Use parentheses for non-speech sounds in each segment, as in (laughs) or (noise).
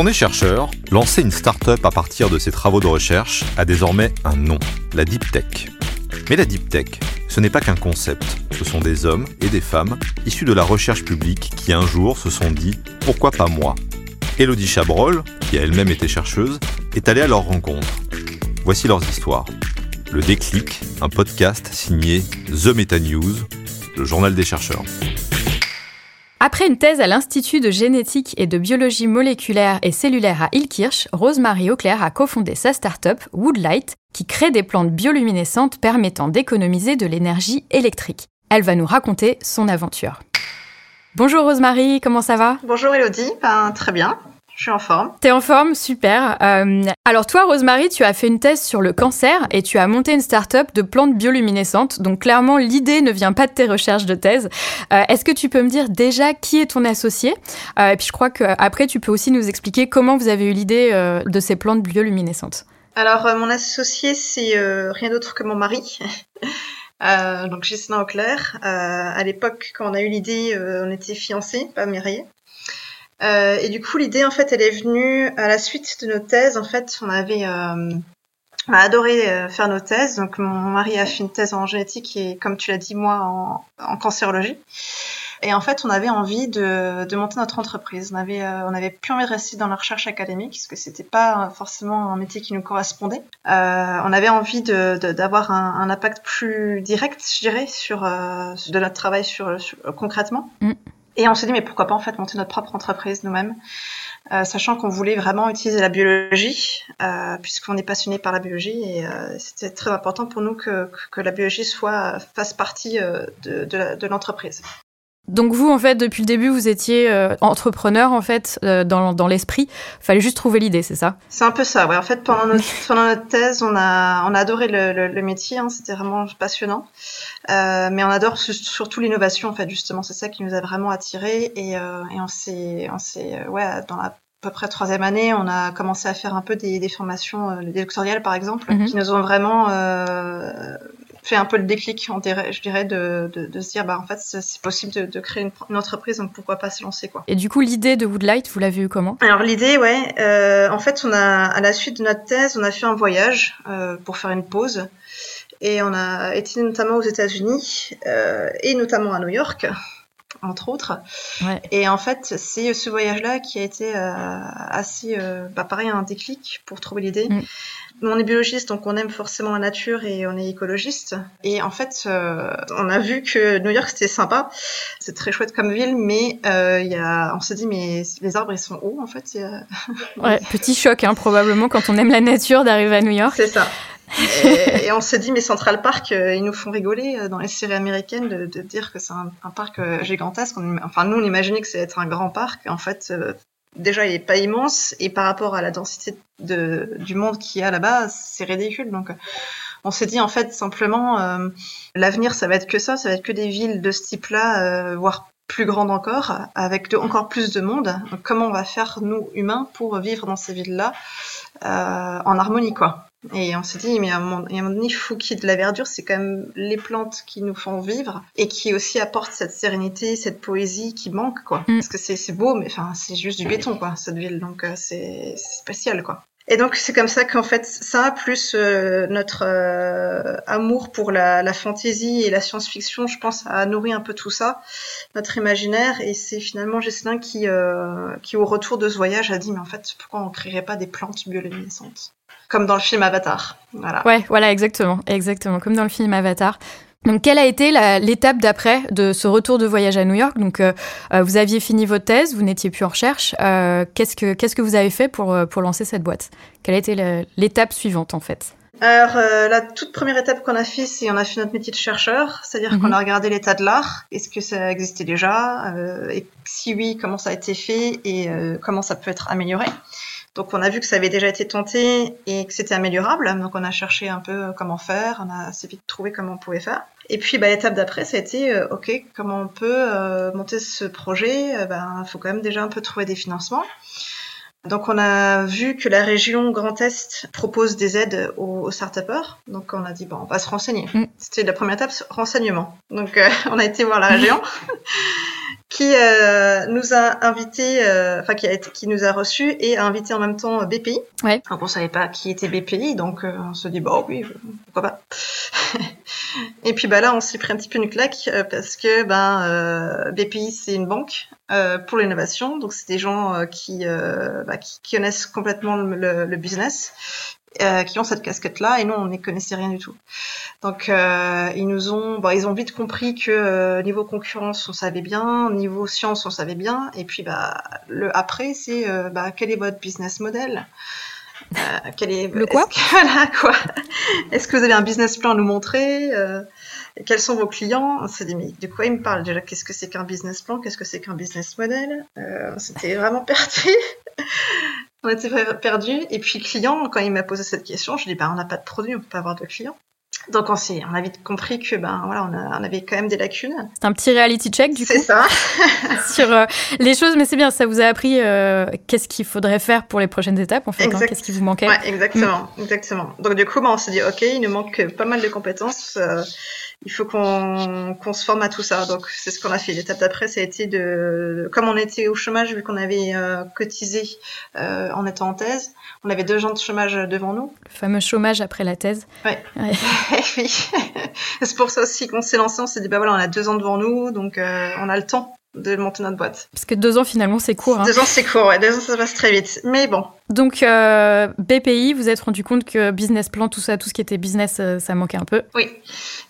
on est chercheur, lancer une start-up à partir de ses travaux de recherche a désormais un nom, la Deep Tech. Mais la Deep Tech, ce n'est pas qu'un concept, ce sont des hommes et des femmes issus de la recherche publique qui un jour se sont dit pourquoi pas moi? Elodie Chabrol, qui a elle-même été chercheuse, est allée à leur rencontre. Voici leurs histoires. Le déclic, un podcast signé The Meta News, le journal des chercheurs. Après une thèse à l'Institut de génétique et de biologie moléculaire et cellulaire à Ilkirch, Rosemary Auclair a cofondé sa start-up Woodlight, qui crée des plantes bioluminescentes permettant d'économiser de l'énergie électrique. Elle va nous raconter son aventure. Bonjour Rosemary, comment ça va? Bonjour Elodie, ben, très bien. Je suis en forme. T'es en forme, super. Euh, alors toi, Rosemary, tu as fait une thèse sur le cancer et tu as monté une start-up de plantes bioluminescentes. Donc clairement, l'idée ne vient pas de tes recherches de thèse. Euh, est-ce que tu peux me dire déjà qui est ton associé? Euh, Et puis je crois qu'après, tu peux aussi nous expliquer comment vous avez eu l'idée de ces plantes bioluminescentes. Alors mon associé, c'est rien d'autre que mon mari. (laughs) donc Gislain Auclair. à l'époque, quand on a eu l'idée, on était fiancés, pas mariés. Euh, et du coup, l'idée, en fait, elle est venue à la suite de nos thèses. En fait, on avait euh, on a adoré euh, faire nos thèses. Donc, mon mari a fait une thèse en génétique et, comme tu l'as dit, moi, en, cancérologie. Et en fait, on avait envie de, de monter notre entreprise. On avait, euh, on avait plus envie de rester dans la recherche académique, parce que c'était pas forcément un métier qui nous correspondait. Euh, on avait envie de, d'avoir un, un, impact plus direct, je dirais, sur de notre travail sur, concrètement. Mm. Et on s'est dit, mais pourquoi pas en fait monter notre propre entreprise nous-mêmes, euh, sachant qu'on voulait vraiment utiliser la biologie, euh, puisqu'on est passionné par la biologie, et euh, c'était très important pour nous que, que, la biologie soit fasse partie euh, de, de l'entreprise. Donc vous, en fait, depuis le début, vous étiez euh, entrepreneur, en fait, euh, dans, dans l'esprit. Fallait juste trouver l'idée, c'est ça? C'est un peu ça, ouais. En fait, pendant notre, (laughs) pendant notre thèse, on a, on a adoré le, le, métier, hein, c'était vraiment passionnant. Euh, mais on adore surtout l'innovation, en fait, justement. C'est ça qui nous a vraiment attirés. Et, euh, et on s'est, on s'est, ouais, dans la à peu près troisième année, on a commencé à faire un peu des, des formations, euh, des doctoriales par exemple, mm-hmm. qui nous ont vraiment euh, fait un peu le déclic, je dirais, de, de, de se dire, bah, en fait, c'est possible de, de créer une, une, entreprise, donc pourquoi pas se lancer, quoi. Et du coup, l'idée de Woodlight, vous l'avez eu comment? Alors, l'idée, ouais, euh, en fait, on a, à la suite de notre thèse, on a fait un voyage euh, pour faire une pause. Et on a été notamment aux États-Unis euh, et notamment à New York entre autres. Ouais. Et en fait, c'est ce voyage-là qui a été euh, assez, euh, bah, pareil, un déclic pour trouver l'idée. Mm on est biologiste, donc on aime forcément la nature et on est écologiste. Et en fait, euh, on a vu que New York c'était sympa, c'est très chouette comme ville, mais euh, y a, on se dit mais les arbres ils sont hauts en fait. (laughs) ouais, petit choc hein, probablement quand on aime la nature d'arriver à New York. C'est ça. (laughs) et, et, on s'est dit mais Central Park euh, ils nous font rigoler euh, dans les séries américaines de, de dire que c'est un, un, parc euh, gigantesque. On, enfin nous on imaginait que c'était un grand parc. En fait déjà il est pas immense et par rapport à la densité de, du monde qu'il y a là-bas, c'est ridicule. Donc on s'est dit en fait simplement euh, l'avenir ça va être que ça, ça va être que des villes de ce type-là, euh, voire plus grandes encore, avec encore plus de monde. Comment on va faire nous humains pour vivre dans ces villes-là euh, en harmonie quoi et on s'est dit, mais à un moment, donné, il faut qu'il y ait de la verdure. C'est quand même les plantes qui nous font vivre et qui aussi apportent cette sérénité, cette poésie qui manque, quoi. Mm. Parce que c'est beau, mais enfin, c'est juste du béton, quoi, cette ville. Donc, euh, c'est spécial, quoi. Et donc c'est comme ça qu'en fait ça plus euh, notre euh, amour pour la, la fantaisie et la science-fiction, je pense, a nourri un peu tout ça, notre imaginaire. Et c'est finalement Jesselin qui, euh, qui au retour de ce voyage a dit mais en fait pourquoi on créerait pas des plantes bioluminescentes? Comme dans le film Avatar. Voilà. Ouais, voilà exactement, exactement comme dans le film Avatar. Donc, quelle a été l'étape d'après de ce retour de voyage à New York? Donc, euh, euh, vous aviez fini votre thèse, vous n'étiez plus en recherche. Euh, Qu'est-ce que qu'est-ce que vous avez fait pour euh, pour lancer cette boîte? Quelle a été l'étape suivante en fait? Alors, euh, la toute première étape qu'on a fait, c'est on a fait notre métier de chercheur, c'est-à-dire qu'on a regardé l'état de l'art. Est-ce que ça existait déjà? Euh, Et si oui, comment ça a été fait et euh, comment ça peut être amélioré? Donc on a vu que ça avait déjà été tenté et que c'était améliorable. Donc on a cherché un peu comment faire, on a assez vite trouvé comment on pouvait faire. Et puis bah, l'étape d'après, ça a été euh, ok, comment on peut euh, monter ce projet? Il ben, faut quand même déjà un peu trouver des financements. Donc on a vu que la région Grand Est propose des aides aux, aux start-upers. Donc on a dit bon, on va se renseigner. Mm. C'était la première étape, renseignement. Donc euh, (laughs) on a été voir la région. (laughs) qui euh, nous a invités, euh, enfin qui a été, qui nous a reçus et a invité en même temps BPI. Ouais. Donc on savait pas qui était BPI, donc euh, on se dit bon oui, pourquoi pas. (laughs) et puis bah là on s'est pris un petit peu une claque parce que ben BPI c'est une banque pour l'innovation, donc c'est des gens qui, bah, qui, qui connaissent complètement le, le business euh, qui ont cette casquette-là, et nous, on n'y connaissait rien du tout. Donc, euh, ils nous ont, bon, ils ont vite compris que euh, niveau concurrence, on savait bien, niveau science, on savait bien, et puis, bah, le après, c'est, euh, bah, quel est votre business model? Euh, quel est, le quoi? est (laughs) Voilà, quoi? Est-ce que vous avez un business plan à nous montrer? Quels sont vos clients? On s'est dit, mais de quoi ils me parlent déjà? Qu'est-ce que c'est qu'un business plan? Qu'est-ce que c'est qu'un business model? C'était vraiment (laughs) perdu. On était perdu. Et puis, le client, quand il m'a posé cette question, je lui ai dit, bah, on n'a pas de produit, on peut pas avoir de clients. Donc on, s'est, on a vite compris que ben voilà on, a, on avait quand même des lacunes. C'est un petit reality check du coup. C'est ça. (laughs) (laughs) sur euh, les choses, mais c'est bien, ça vous a appris euh, qu'est-ce qu'il faudrait faire pour les prochaines étapes en fait, hein, qu'est-ce qui vous manquait. Ouais, exactement, exactement. Donc du coup ben, on s'est dit ok, il nous manque pas mal de compétences. Euh, il faut qu'on qu'on se forme à tout ça. Donc c'est ce qu'on a fait. L'étape d'après, ça a été de, comme on était au chômage vu qu'on avait euh, cotisé euh, en étant en thèse, on avait deux ans de chômage devant nous. Le fameux chômage après la thèse. Ouais. ouais. (laughs) oui. c'est pour ça aussi qu'on s'est lancé. On s'est dit bah voilà, on a deux ans devant nous, donc euh, on a le temps de monter notre boîte. Parce que deux ans finalement c'est court. Hein. Deux ans c'est court, ouais. Deux ans ça passe très vite. Mais bon. Donc euh, BPI, vous êtes rendu compte que business plan, tout ça, tout ce qui était business, euh, ça manquait un peu. Oui.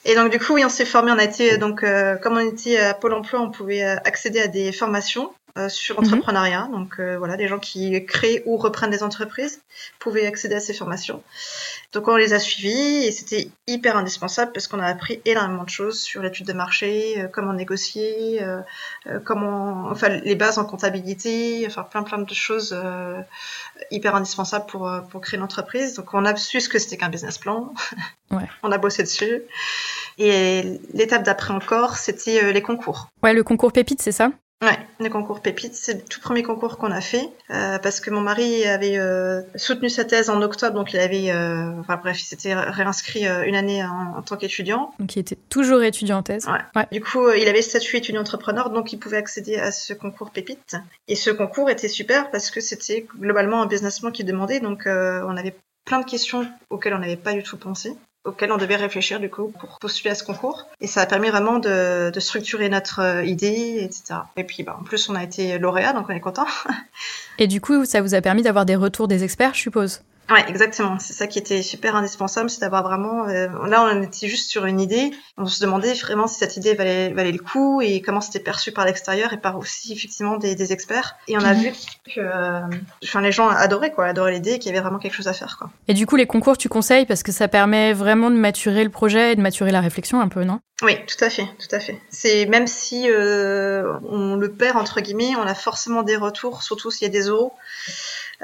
Et donc du coup, oui, on s'est formé. On a été donc euh, comme on était à Pôle Emploi, on pouvait euh, accéder à des formations euh, sur mhm. entrepreneuriat. Donc euh, voilà, des gens qui créent ou reprennent des entreprises pouvaient accéder à ces formations. Donc on les a suivis et c'était hyper indispensable parce qu'on a appris énormément de choses sur l'étude de marché, euh, comment négocier, comment, enfin les bases en comptabilité, enfin plein plein de choses hyper indispensables pour pour créer une entreprise. Donc on a su ce que c'était qu'un business plan. (laughs) Ouais. on a bossé dessus. Et l'étape d'après encore, c'était les concours. Ouais, le concours pépite, c'est ça? Ouais, le concours Pépite, c'est le tout premier concours qu'on a fait euh, parce que mon mari avait euh, soutenu sa thèse en octobre, donc il avait, euh, enfin bref, il s'était réinscrit euh, une année en, en tant qu'étudiant. Donc il était toujours étudiant en thèse. Ouais. ouais. Du coup, euh, il avait statut étudiant entrepreneur, donc il pouvait accéder à ce concours Pépite. Et ce concours était super parce que c'était globalement un business plan qui demandait, donc euh, on avait plein de questions auxquelles on n'avait pas du tout pensé auquel on devait réfléchir du coup pour postuler à ce concours. Et ça a permis vraiment de, de structurer notre euh, idée, etc. Et puis bah, en plus on a été lauréat, donc on est content. (laughs) Et du coup ça vous a permis d'avoir des retours des experts, je suppose? Ouais, exactement. C'est ça qui était super indispensable, c'est d'avoir vraiment. Euh, là, on était juste sur une idée. On se demandait vraiment si cette idée valait, valait le coup et comment c'était perçu par l'extérieur et par aussi effectivement des, des experts. Et on a mmh. vu que, euh, enfin, les gens adoraient quoi, adoraient l'idée, qu'il y avait vraiment quelque chose à faire quoi. Et du coup, les concours, tu conseilles parce que ça permet vraiment de maturer le projet et de maturer la réflexion un peu, non? Oui, tout à fait, tout à fait. C'est même si euh, on le perd entre guillemets, on a forcément des retours, surtout s'il y a des euros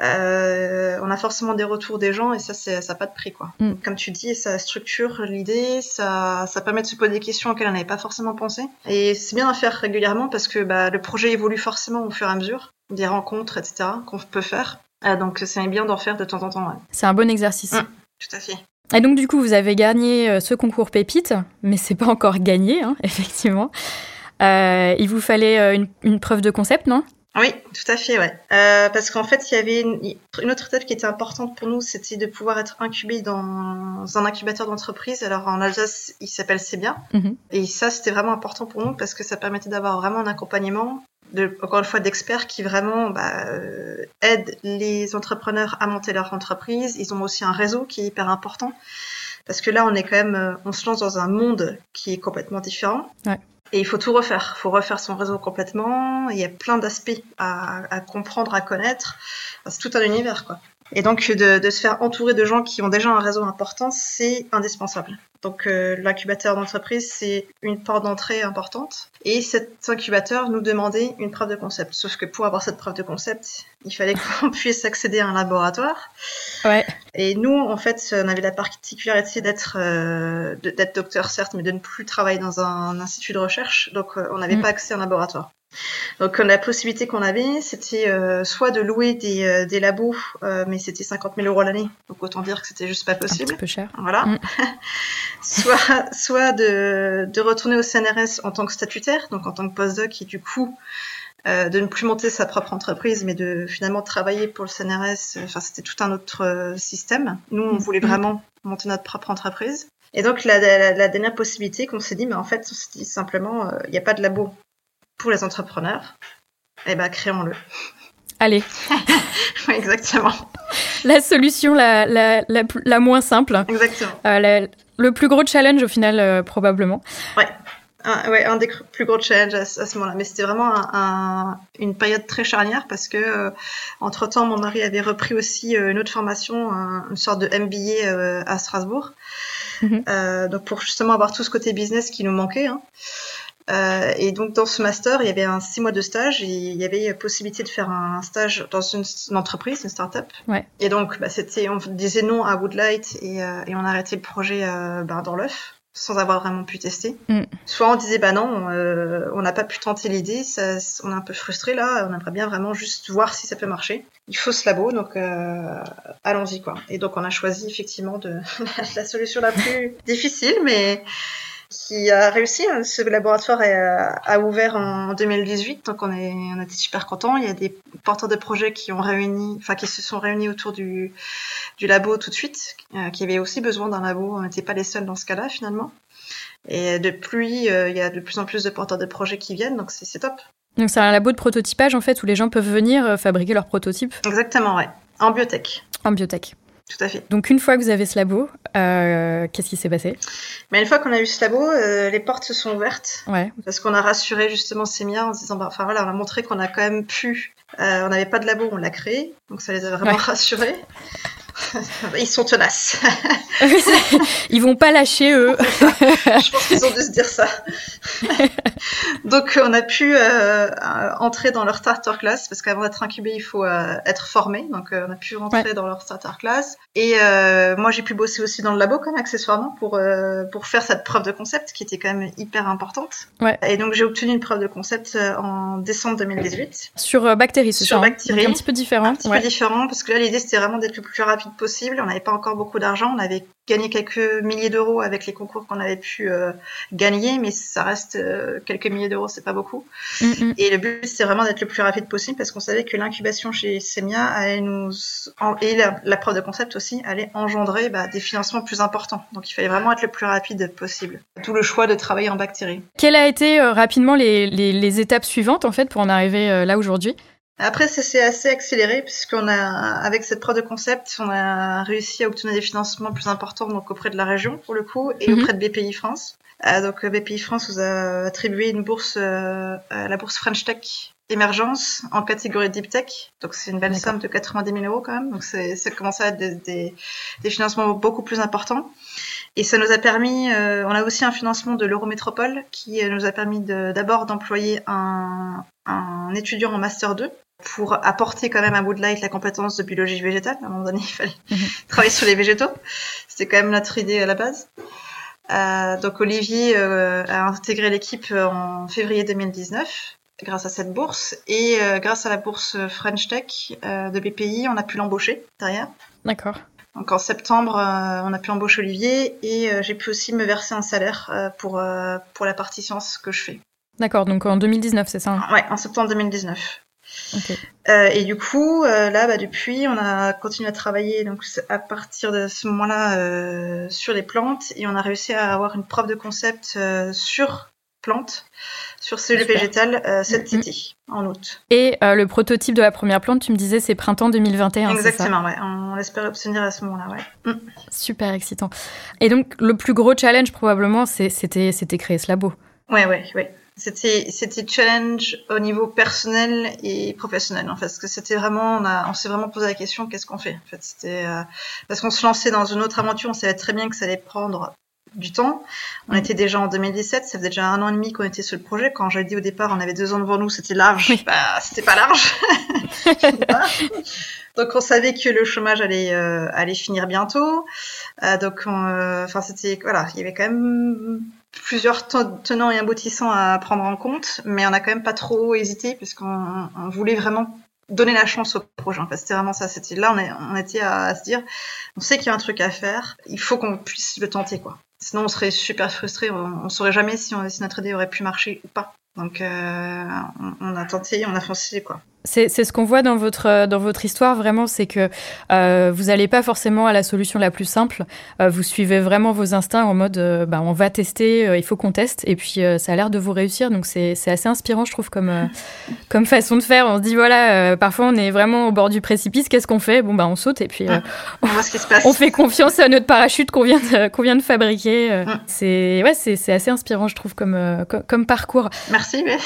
euh, on a forcément des retours des gens et ça, ça n'a pas de prix. Quoi. Mm. Comme tu dis, ça structure l'idée, ça, ça permet de se poser des questions auxquelles on n'avait pas forcément pensé. Et c'est bien à faire régulièrement parce que bah, le projet évolue forcément au fur et à mesure, des rencontres, etc., qu'on peut faire. Euh, donc c'est bien d'en faire de temps en temps. Ouais. C'est un bon exercice. Mm, tout à fait. Et donc du coup, vous avez gagné euh, ce concours Pépite, mais c'est pas encore gagné, hein, (laughs) effectivement. Euh, il vous fallait euh, une, une preuve de concept, non? Oui, tout à fait, ouais. Euh, parce qu'en fait, il y avait une, une, autre étape qui était importante pour nous, c'était de pouvoir être incubé dans un incubateur d'entreprise. Alors en Alsace, il s'appelle C'est bien. Mm -hmm. Et ça, c'était vraiment important pour nous parce que ça permettait d'avoir vraiment un accompagnement, de, encore une fois, d'experts qui vraiment bah, euh, aident les entrepreneurs à monter leur entreprise. Ils ont aussi un réseau qui est hyper important. Parce que là, on est quand même, euh, on se lance dans un monde qui est complètement différent. Ouais. Et il faut tout refaire. Il faut refaire son réseau complètement. Il y a plein d'aspects à, à, comprendre, à connaître. C'est tout un univers, quoi. Et donc, de, de, se faire entourer de gens qui ont déjà un réseau important, c'est indispensable. Donc, euh, l'incubateur d'entreprise, c'est une porte d'entrée importante. Et cet incubateur nous demandait une preuve de concept. Sauf que pour avoir cette preuve de concept, il fallait (laughs) qu'on puisse accéder à un laboratoire. Ouais. Et nous, en fait, on avait la particularité d'être euh, d'être docteur, certes, mais de ne plus travailler dans un institut de recherche. Donc, euh, on n'avait mmh. pas accès à un laboratoire. Donc la possibilité qu'on avait, c'était euh, soit de louer des, euh, des labos, euh, mais c'était 50 000 euros l'année, donc autant dire que c'était juste pas Un possible. petit peu cher. Voilà. Mm. (laughs) soit soit de, de retourner au CNRS en tant que statutaire, donc en tant que postdoc, et du coup euh, de ne plus monter sa propre entreprise, mais de finalement travailler pour le CNRS. Enfin, c'était tout un autre euh, système. Nous, on voulait Mhm. vraiment monter notre propre entreprise. Et donc la, la, la dernière possibilité qu'on s'est dit, mais en fait, on s'est dit simplement, euh, il n'y a pas de labo pour les entrepreneurs. Eh ben, créons-le. Allez, (laughs) exactement. la solution la, la, la, moins simple. Exactement. Euh, la- le plus gros challenge au final, euh, probablement. Un, ouais, un des plus gros challenges à, ce à ce moment-là. Mais c'était vraiment un, un- une période très charnière parce que, euh, entre-temps, mon mari avait repris aussi une autre formation, un- une sorte de MBA à Strasbourg. Mhm. Donc pour justement avoir tout ce côté business qui nous manquait. hein. Euh, et donc dans ce master, il y avait un six mois de stage et il y avait possibilité de faire un stage dans une, une entreprise, une start-up. Ouais. Et donc bah, c'était, on disait non à Woodlight et, euh, et on a arrêté le projet euh, bah, dans l'œuf sans avoir vraiment pu tester. Mm. Soit on disait bah non, euh, on n'a pas pu tenter l'idée, ça, on est un peu frustré là, on aimerait bien vraiment juste voir si ça peut marcher. Il faut ce labo, donc euh, allons-y quoi. Et donc on a choisi effectivement de (laughs) la solution la plus difficile, mais qui a réussi. hein. Ce laboratoire euh, a ouvert en 2018, donc on est on était super contents. Il y a des porteurs de projets qui ont réuni, enfin qui se sont réunis autour du du labo tout de suite, euh, qui avaient aussi besoin d'un labo. On n'était pas les seuls dans ce cas-là finalement. Et depuis, euh, il y a de plus en plus de porteurs de projets qui viennent, donc c'est c'est top. Donc c'est un labo de prototypage en fait où les gens peuvent venir euh, fabriquer leurs prototypes Exactement, ouais. En biotech, en biotech. Tout à fait. Donc une fois que vous avez ce labo, euh, qu'est-ce qui s'est passé? Mais une fois qu'on a eu ce labo, euh, les portes se sont ouvertes. Ouais. Parce qu'on a rassuré justement Semia en se disant, bah, enfin voilà, on a montré qu'on a quand même pu. Euh, on n'avait pas de labo, on l'a créé, donc ça les a vraiment Ouais. (laughs) rassurés. (laughs) Ils sont tenaces. (laughs) Ils vont pas lâcher eux. Je pense qu'ils ont dû se dire ça. donc on a pu euh, entrer dans leur starter class parce qu'avant d'être incubé, il faut euh, être formé. Donc on a pu rentrer Ouais. dans leur starter class. Et moi j'ai pu bosser aussi dans le labo comme accessoirement pour pour faire cette preuve de concept qui était quand même hyper importante. Ouais. Et donc j'ai obtenu une preuve de concept en décembre 2018. Sur euh, C'est ça hein un petit peu différent. un petit ouais. peu différent parce que là l'idée c'était vraiment d'être le plus rapide possible. On n'avait pas encore beaucoup d'argent, on avait gagné quelques milliers d'euros avec les concours qu'on avait pu euh, gagner, mais ça reste euh, quelques milliers d'euros, c'est pas beaucoup. Mm, mm. Et le but c'était vraiment d'être le plus rapide possible parce qu'on savait que l'incubation chez Semia allait nous et la, la preuve de concept aussi allait engendrer bah, des financements plus importants. Donc il fallait vraiment être le plus rapide possible. Tout le choix de travailler en bactéries. Quelles a été euh, rapidement les, les, les étapes suivantes en fait pour en arriver là aujourd'hui? Après, ça s'est assez accéléré puisqu'on a, avec cette preuve de concept, on a réussi à obtenir des financements plus importants donc auprès de la région pour le coup et Mhm. auprès de BPI France. Euh, donc euh, BPI France vous a attribué une bourse, euh, à la bourse French Tech Émergence en catégorie Deep Tech. Donc c'est une belle somme de 90 000 euros quand même. Donc c'est, ça commence à être des, des, des financements beaucoup plus importants. Et ça nous a permis, euh, on a aussi un financement de l'Eurométropole qui euh, nous a permis de- d'abord d'employer un, un étudiant en Master 2 pour apporter quand même à Woodlight la compétence de biologie végétale. À un moment donné, (laughs) il fallait Mhm. travailler sur les végétaux. C'était quand même notre idée à la base. Euh, donc Olivier euh, a intégré l'équipe en février 2019 grâce à cette bourse et euh, grâce à la bourse French Tech euh, de BPI, on a pu l'embaucher derrière. D'accord. Donc en septembre, euh, on a pu embaucher Olivier et euh, j'ai pu aussi me verser un salaire euh, pour, euh, pour la partie science que je fais. D'accord, donc en 2019, c'est ça hein? Ouais, en septembre 2019. Euh, et du coup, euh, là, bah, depuis, on a continué à travailler donc à partir de ce moment-là euh, sur les plantes et on a réussi à avoir une preuve de concept sur plantes, sur cellules végétales cet Mhm. été, en août. Et le prototype de la première plante, tu me disais, c'est printemps 2021, c'est ça? Exactement, ouais. On espère obtenir à ce moment-là, ouais. Mm. Super excitant. Et donc, le plus gros challenge, probablement, c'était créer ce labo. Ouais, ouais, ouais. C'était, c'était challenge au niveau personnel et professionnel, en fait. Parce que c'était vraiment, on, a, on s'est vraiment posé la question, qu'est-ce qu'on fait? En fait, c'était, euh, parce qu'on se lançait dans une autre aventure, on savait très bien que ça allait prendre du temps. On était déjà en 2017, ça faisait déjà un an et demi qu'on était sur le projet. Quand j'ai dit au départ, on avait deux ans devant nous, c'était large. Oui. Bah, c'était pas large. (laughs) Donc on savait que le chômage allait, euh, allait finir bientôt. Euh, donc, on, euh, enfin, c'était, voilà, il y avait quand même plusieurs tenants et aboutissants à prendre en compte, mais on a quand même pas trop hésité puisqu'on on voulait vraiment donner la chance au projet. En c'était vraiment ça. C'était là, on, était à, se dire, on sait qu'il y a un truc à faire, il faut qu'on puisse le tenter, quoi. Sinon, on serait super frustré. On, on saurait jamais si notre idée aurait pu marcher ou pas. Donc, euh, on, on, a tenté, on a foncé, quoi. C'est ce qu'on voit dans votre, dans votre histoire, vraiment, c'est que euh, vous n'allez pas forcément à la solution la plus simple. Euh, vous suivez vraiment vos instincts en mode euh, bah, on va tester, euh, il faut qu'on teste, et puis euh, ça a l'air de vous réussir. Donc c'est assez inspirant, je trouve, comme, euh, (laughs) comme façon de faire. On se dit voilà, parfois on est vraiment au bord du précipice, qu'est-ce qu'on fait? Bon, bah on saute, et puis on voit ce qui se passe. On fait confiance à notre parachute qu'on vient, qu vient de fabriquer. C'est ouais, assez inspirant, je trouve, comme, comme, comme parcours. Merci. Mais...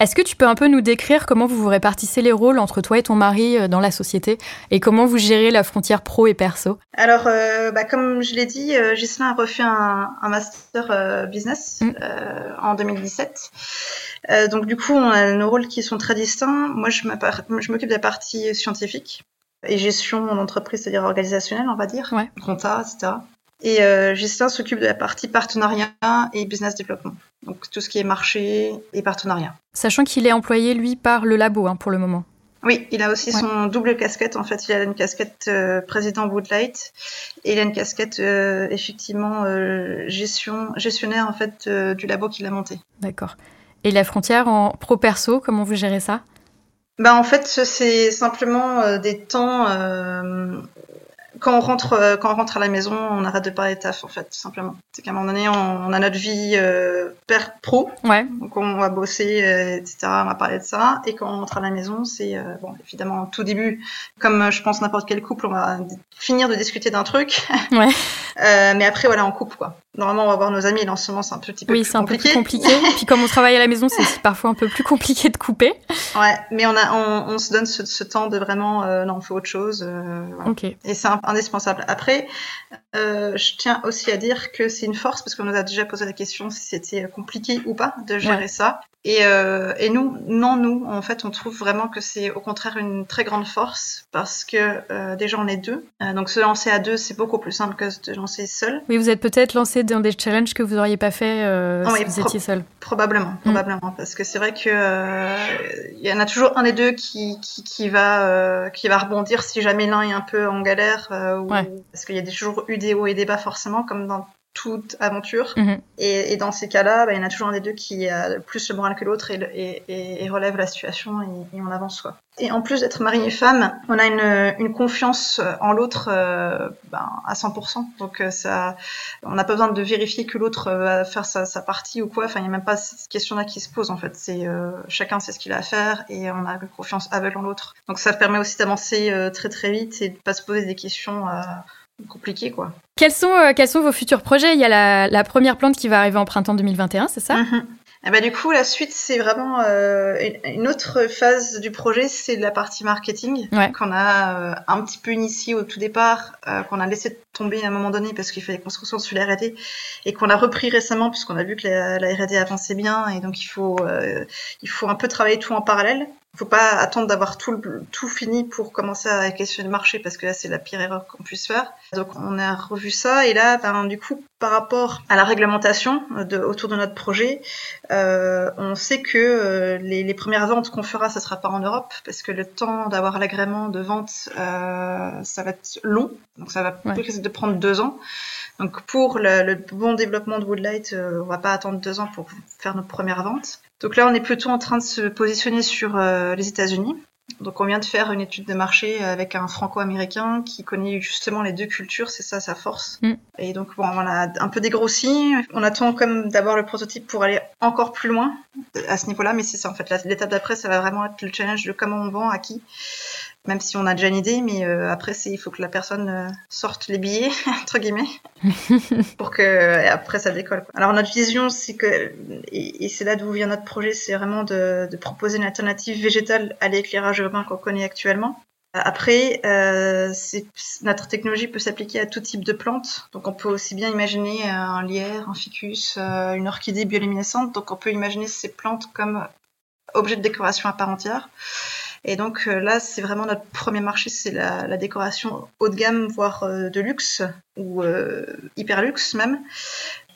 Est-ce que tu peux un peu nous décrire comment vous vous répartissez les rôles entre toi et ton mari dans la société et comment vous gérez la frontière pro et perso? Alors, euh, bah, comme je l'ai dit, euh, Gislain a refait un, un master euh, business mm. en 2017. donc, du coup, on a nos rôles qui sont très distincts. Moi, je m'occupe de la partie scientifique et gestion en entreprise, c'est-à-dire organisationnelle, on va dire, ouais. compta, etc. Et euh, Gislain s'occupe de la partie partenariat et business développement. Donc tout ce qui est marché et partenariat. Sachant qu'il est employé, lui, par le labo hein, pour le moment. Oui, il a aussi ouais. son double casquette. En fait, il a une casquette euh, président Woodlight et il a une casquette euh, effectivement euh, gestion, gestionnaire en fait du labo qu'il a monté. D'accord. Et la frontière en pro perso, comment vous gérez ça? Bah en fait, c'est simplement des temps quand on rentre euh, quand on rentre à la maison, on arrête de parler de taf en fait, tout simplement. C'est qu'à un moment donné, on, on a notre vie euh, per pro, ouais. donc on va bosser, euh, etc. On va parler de ça. Et quand on rentre à la maison, c'est euh, bon, évidemment, tout début, comme euh, je pense n'importe quel couple, on va finir de discuter d'un truc. Ouais. (laughs) mais après, voilà, on coupe quoi. Normalement, on va voir nos amis. Là, en ce moment, c'est un petit peu oui, plus compliqué. Oui, c'est un peu plus compliqué. (laughs) Puis comme on travaille à la maison, c'est parfois un peu plus compliqué de couper. Ouais, mais on a, on, on se donne ce, ce, temps de vraiment, non, on fait autre chose. Voilà. Ok. Et c'est indispensable. Après, euh, je tiens aussi à dire que c'est une force parce qu'on nous a déjà posé la question si c'était compliqué ou pas de gérer ouais. ça. Et, euh, et, nous, non, nous, en fait, on trouve vraiment que c'est au contraire une très grande force parce que euh, déjà on est deux. Euh, donc se lancer à deux, c'est beaucoup plus simple que se lancer seul. Oui, vous êtes peut-être lancé dans des challenges que vous n'auriez pas fait euh, oh, si vous étiez seul. Probablement, probablement, mm. parce que c'est vrai que il y en a toujours un des deux qui, qui, qui va qui va rebondir si jamais l'un est un peu en galère. Ou, ouais. Parce qu'il y a toujours eu des hauts et des bas forcément, comme dans toute aventure. -hmm. et, et, dans ces cas-là, bah, il y en a toujours un des deux qui a plus le moral que l'autre et, et, et, relève la situation et, on avance. Quoi. Et en plus d'être mari et femme, on a une, une confiance en l'autre euh, ben, à 100%. Donc euh, ça, on n'a pas besoin de vérifier que l'autre va faire sa, sa, partie ou quoi. Enfin, il n'y a même pas cette question-là qui se pose en fait. C'est euh, chacun sait ce qu'il a à faire et on a une confiance aveugle en l'autre. Donc ça permet aussi d'avancer euh, très très vite et de pas se poser des questions compliqué quoi. Quels sont, euh, quels sont vos futurs projets? Il y a la, la, première plante qui va arriver en printemps 2021, c'est ça? Mm -hmm. Bah, du coup, la suite, c'est vraiment euh, une autre phase du projet, c'est la partie marketing ouais. qu'on a euh, un petit peu initié au tout départ, euh, qu'on a laissé tomber à un moment donné parce qu'il fallait qu'on se concentre sur la R&D et qu'on a repris récemment puisqu'on a vu que la, la R&D avançait bien et donc il faut euh, il faut un peu travailler tout en parallèle. Faut pas attendre d'avoir tout, tout fini pour commencer à questionner le marché parce que là c'est la pire erreur qu'on puisse faire. Donc on a revu ça et là ben, du coup par rapport à la réglementation de, autour de notre projet, euh, on sait que euh, les, les, premières ventes qu'on fera, ça sera pas en Europe parce que le temps d'avoir l'agrément de vente, euh, ça va être long, donc ça va ouais. de prendre deux ans. Donc pour le, le bon développement de Woodlight, euh, on va pas attendre deux ans pour faire notre première vente. Donc là, on est plutôt en train de se positionner sur euh, les États-Unis. Donc on vient de faire une étude de marché avec un franco-américain qui connaît justement les deux cultures, c'est ça sa force. Mm. Et donc bon, on a un peu dégrossi. On attend comme d'avoir le prototype pour aller encore plus loin à ce niveau-là, mais c'est ça en fait. L'étape d'après, ça va vraiment être le challenge de comment on vend à qui même si on a déjà une idée, mais euh, après, il faut que la personne euh, sorte les billets, (laughs) entre guillemets, (laughs) pour que et après ça décolle. Quoi. Alors notre vision, c'est que, et, et c'est là d'où vient notre projet, c'est vraiment de, de, proposer une alternative végétale à l'éclairage urbain qu'on connaît actuellement. Après, euh, notre technologie peut s'appliquer à tout type de plantes. Donc, on peut aussi bien imaginer un lierre, un ficus, euh, une orchidée bioluminescente. Donc, on peut imaginer ces plantes comme objet de décoration à part entière. Et donc euh, là, c'est vraiment notre premier marché, c'est la, la, décoration haut de gamme, voire euh, de luxe, ou euh, hyper luxe même,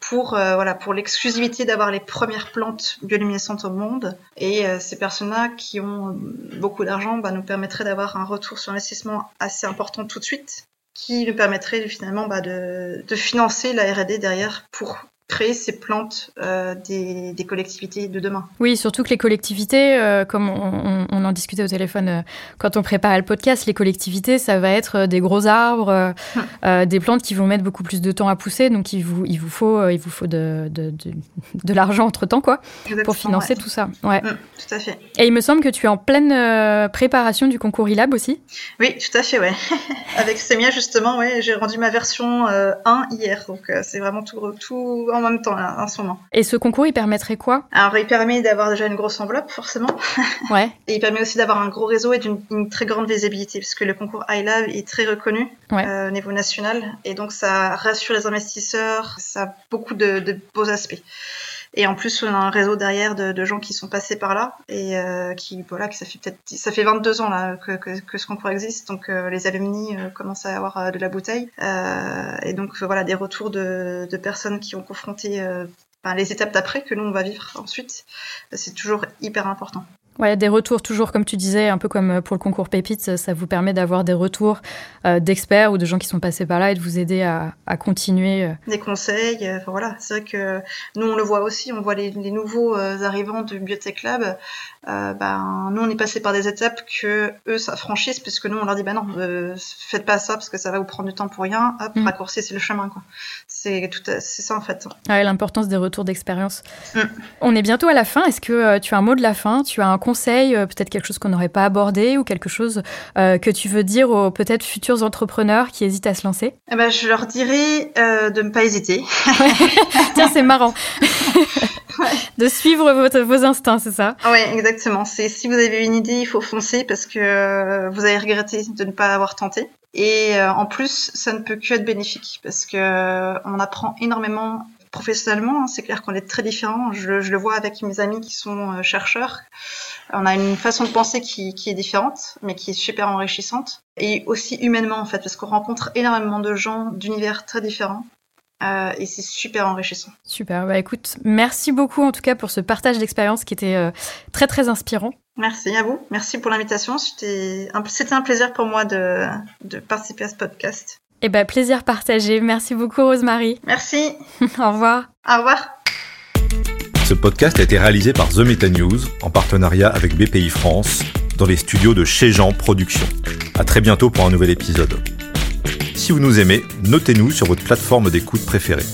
pour voilà pour l'exclusivité d'avoir les premières plantes bioluminescentes au monde. Et ces personnes-là qui ont beaucoup d'argent bah, nous permettraient d'avoir un retour sur investissement assez important tout de suite qui nous permettrait finalement bah, de, de, financer la R&D derrière pour créer ces plantes euh, des, des, collectivités de demain. Oui, surtout que les collectivités, euh, comme on, on, en discutait au téléphone euh, quand on préparait le podcast, les collectivités, ça va être des gros arbres, hum. (laughs) des plantes qui vont mettre beaucoup plus de temps à pousser, donc il vous, il vous faut, il vous faut de, de, de, de l'argent entre-temps, quoi, Exactement, pour financer ouais. tout ça. Ouais. Hum, tout à fait. Et il me semble que tu es en pleine préparation du concours ILAB aussi Oui, tout à fait, ouais. (laughs) Avec Semia, justement, ouais, j'ai rendu ma version 1 hier, donc c'est vraiment tout, tout en même temps là, en ce moment. Et ce concours, il permettrait quoi? Alors, il permet d'avoir déjà une grosse enveloppe, forcément. (laughs) Ouais. Et il permet aussi d'avoir un gros réseau et d'une très grande visibilité, parce que le concours iLab est très reconnu ouais. euh, au niveau national, et donc ça rassure les investisseurs, ça a beaucoup de, de beaux aspects. Et en plus, on a un réseau derrière de, de gens qui sont passés par là et euh, qui, voilà, que ça fait peut-être, ça fait 22 ans là que, que, que ce concours existe, donc euh, les alumni euh, commencent à avoir euh, de la bouteille. Euh, et donc voilà, des retours de, de personnes qui ont confronté ben, les étapes d'après que nous on va vivre ensuite, c'est toujours hyper important. Ouais, des retours toujours, comme tu disais, un peu comme pour le concours Pépites, ça vous permet d'avoir des retours euh, d'experts ou de gens qui sont passés par là et de vous aider à, à continuer. Des conseils, euh, voilà, c'est vrai que nous on le voit aussi, on voit les, les nouveaux euh, arrivants du Biotech Lab. Euh, ben, nous on est passé par des étapes que eux ça franchissent, puisque nous on leur dit bah non, faites pas ça parce que ça va vous prendre du temps pour rien. Hop, mm. raccourcissez le chemin quoi. C'est tout, c'est ça en fait. Ouais, l'importance des retours d'expérience. Mm. On est bientôt à la fin. Est-ce que tu as un mot de la fin? Tu as un conseil, euh, peut-être quelque chose qu'on n'aurait pas abordé ou quelque chose euh, que tu veux dire aux peut-être futurs entrepreneurs qui hésitent à se lancer? Eh ben, Je leur dirais euh, de ne pas hésiter. (laughs) Tiens, c'est marrant. (laughs) ouais. De suivre votre, vos instincts, c'est ça? Oui, exactement. C'est si vous avez une idée, il faut foncer parce que vous allez regretter de ne pas avoir tenté. Et euh, en plus, ça ne peut que être bénéfique parce que euh, on apprend énormément professionnellement. C'est clair qu'on est très différents. Je, je, le vois avec mes amis qui sont euh, chercheurs. On a une façon de penser qui, qui, est différente, mais qui est super enrichissante. Et aussi humainement, en fait, parce qu'on rencontre énormément de gens d'univers très différents. Euh, et c'est super enrichissant. Super. Bah écoute, merci beaucoup en tout cas pour ce partage d'expérience qui était euh, très très inspirant. Merci à vous. Merci pour l'invitation. C'était un, un, plaisir pour moi de, de participer à ce podcast. Eh ben, plaisir partagé. Merci beaucoup, Rosemary. Merci. (laughs) Au revoir. Au revoir. Ce podcast a été réalisé par The Meta News en partenariat avec BPI France dans les studios de Chez Jean Productions. À très bientôt pour un nouvel épisode. Si vous nous aimez, notez-nous sur votre plateforme d'écoute préférée.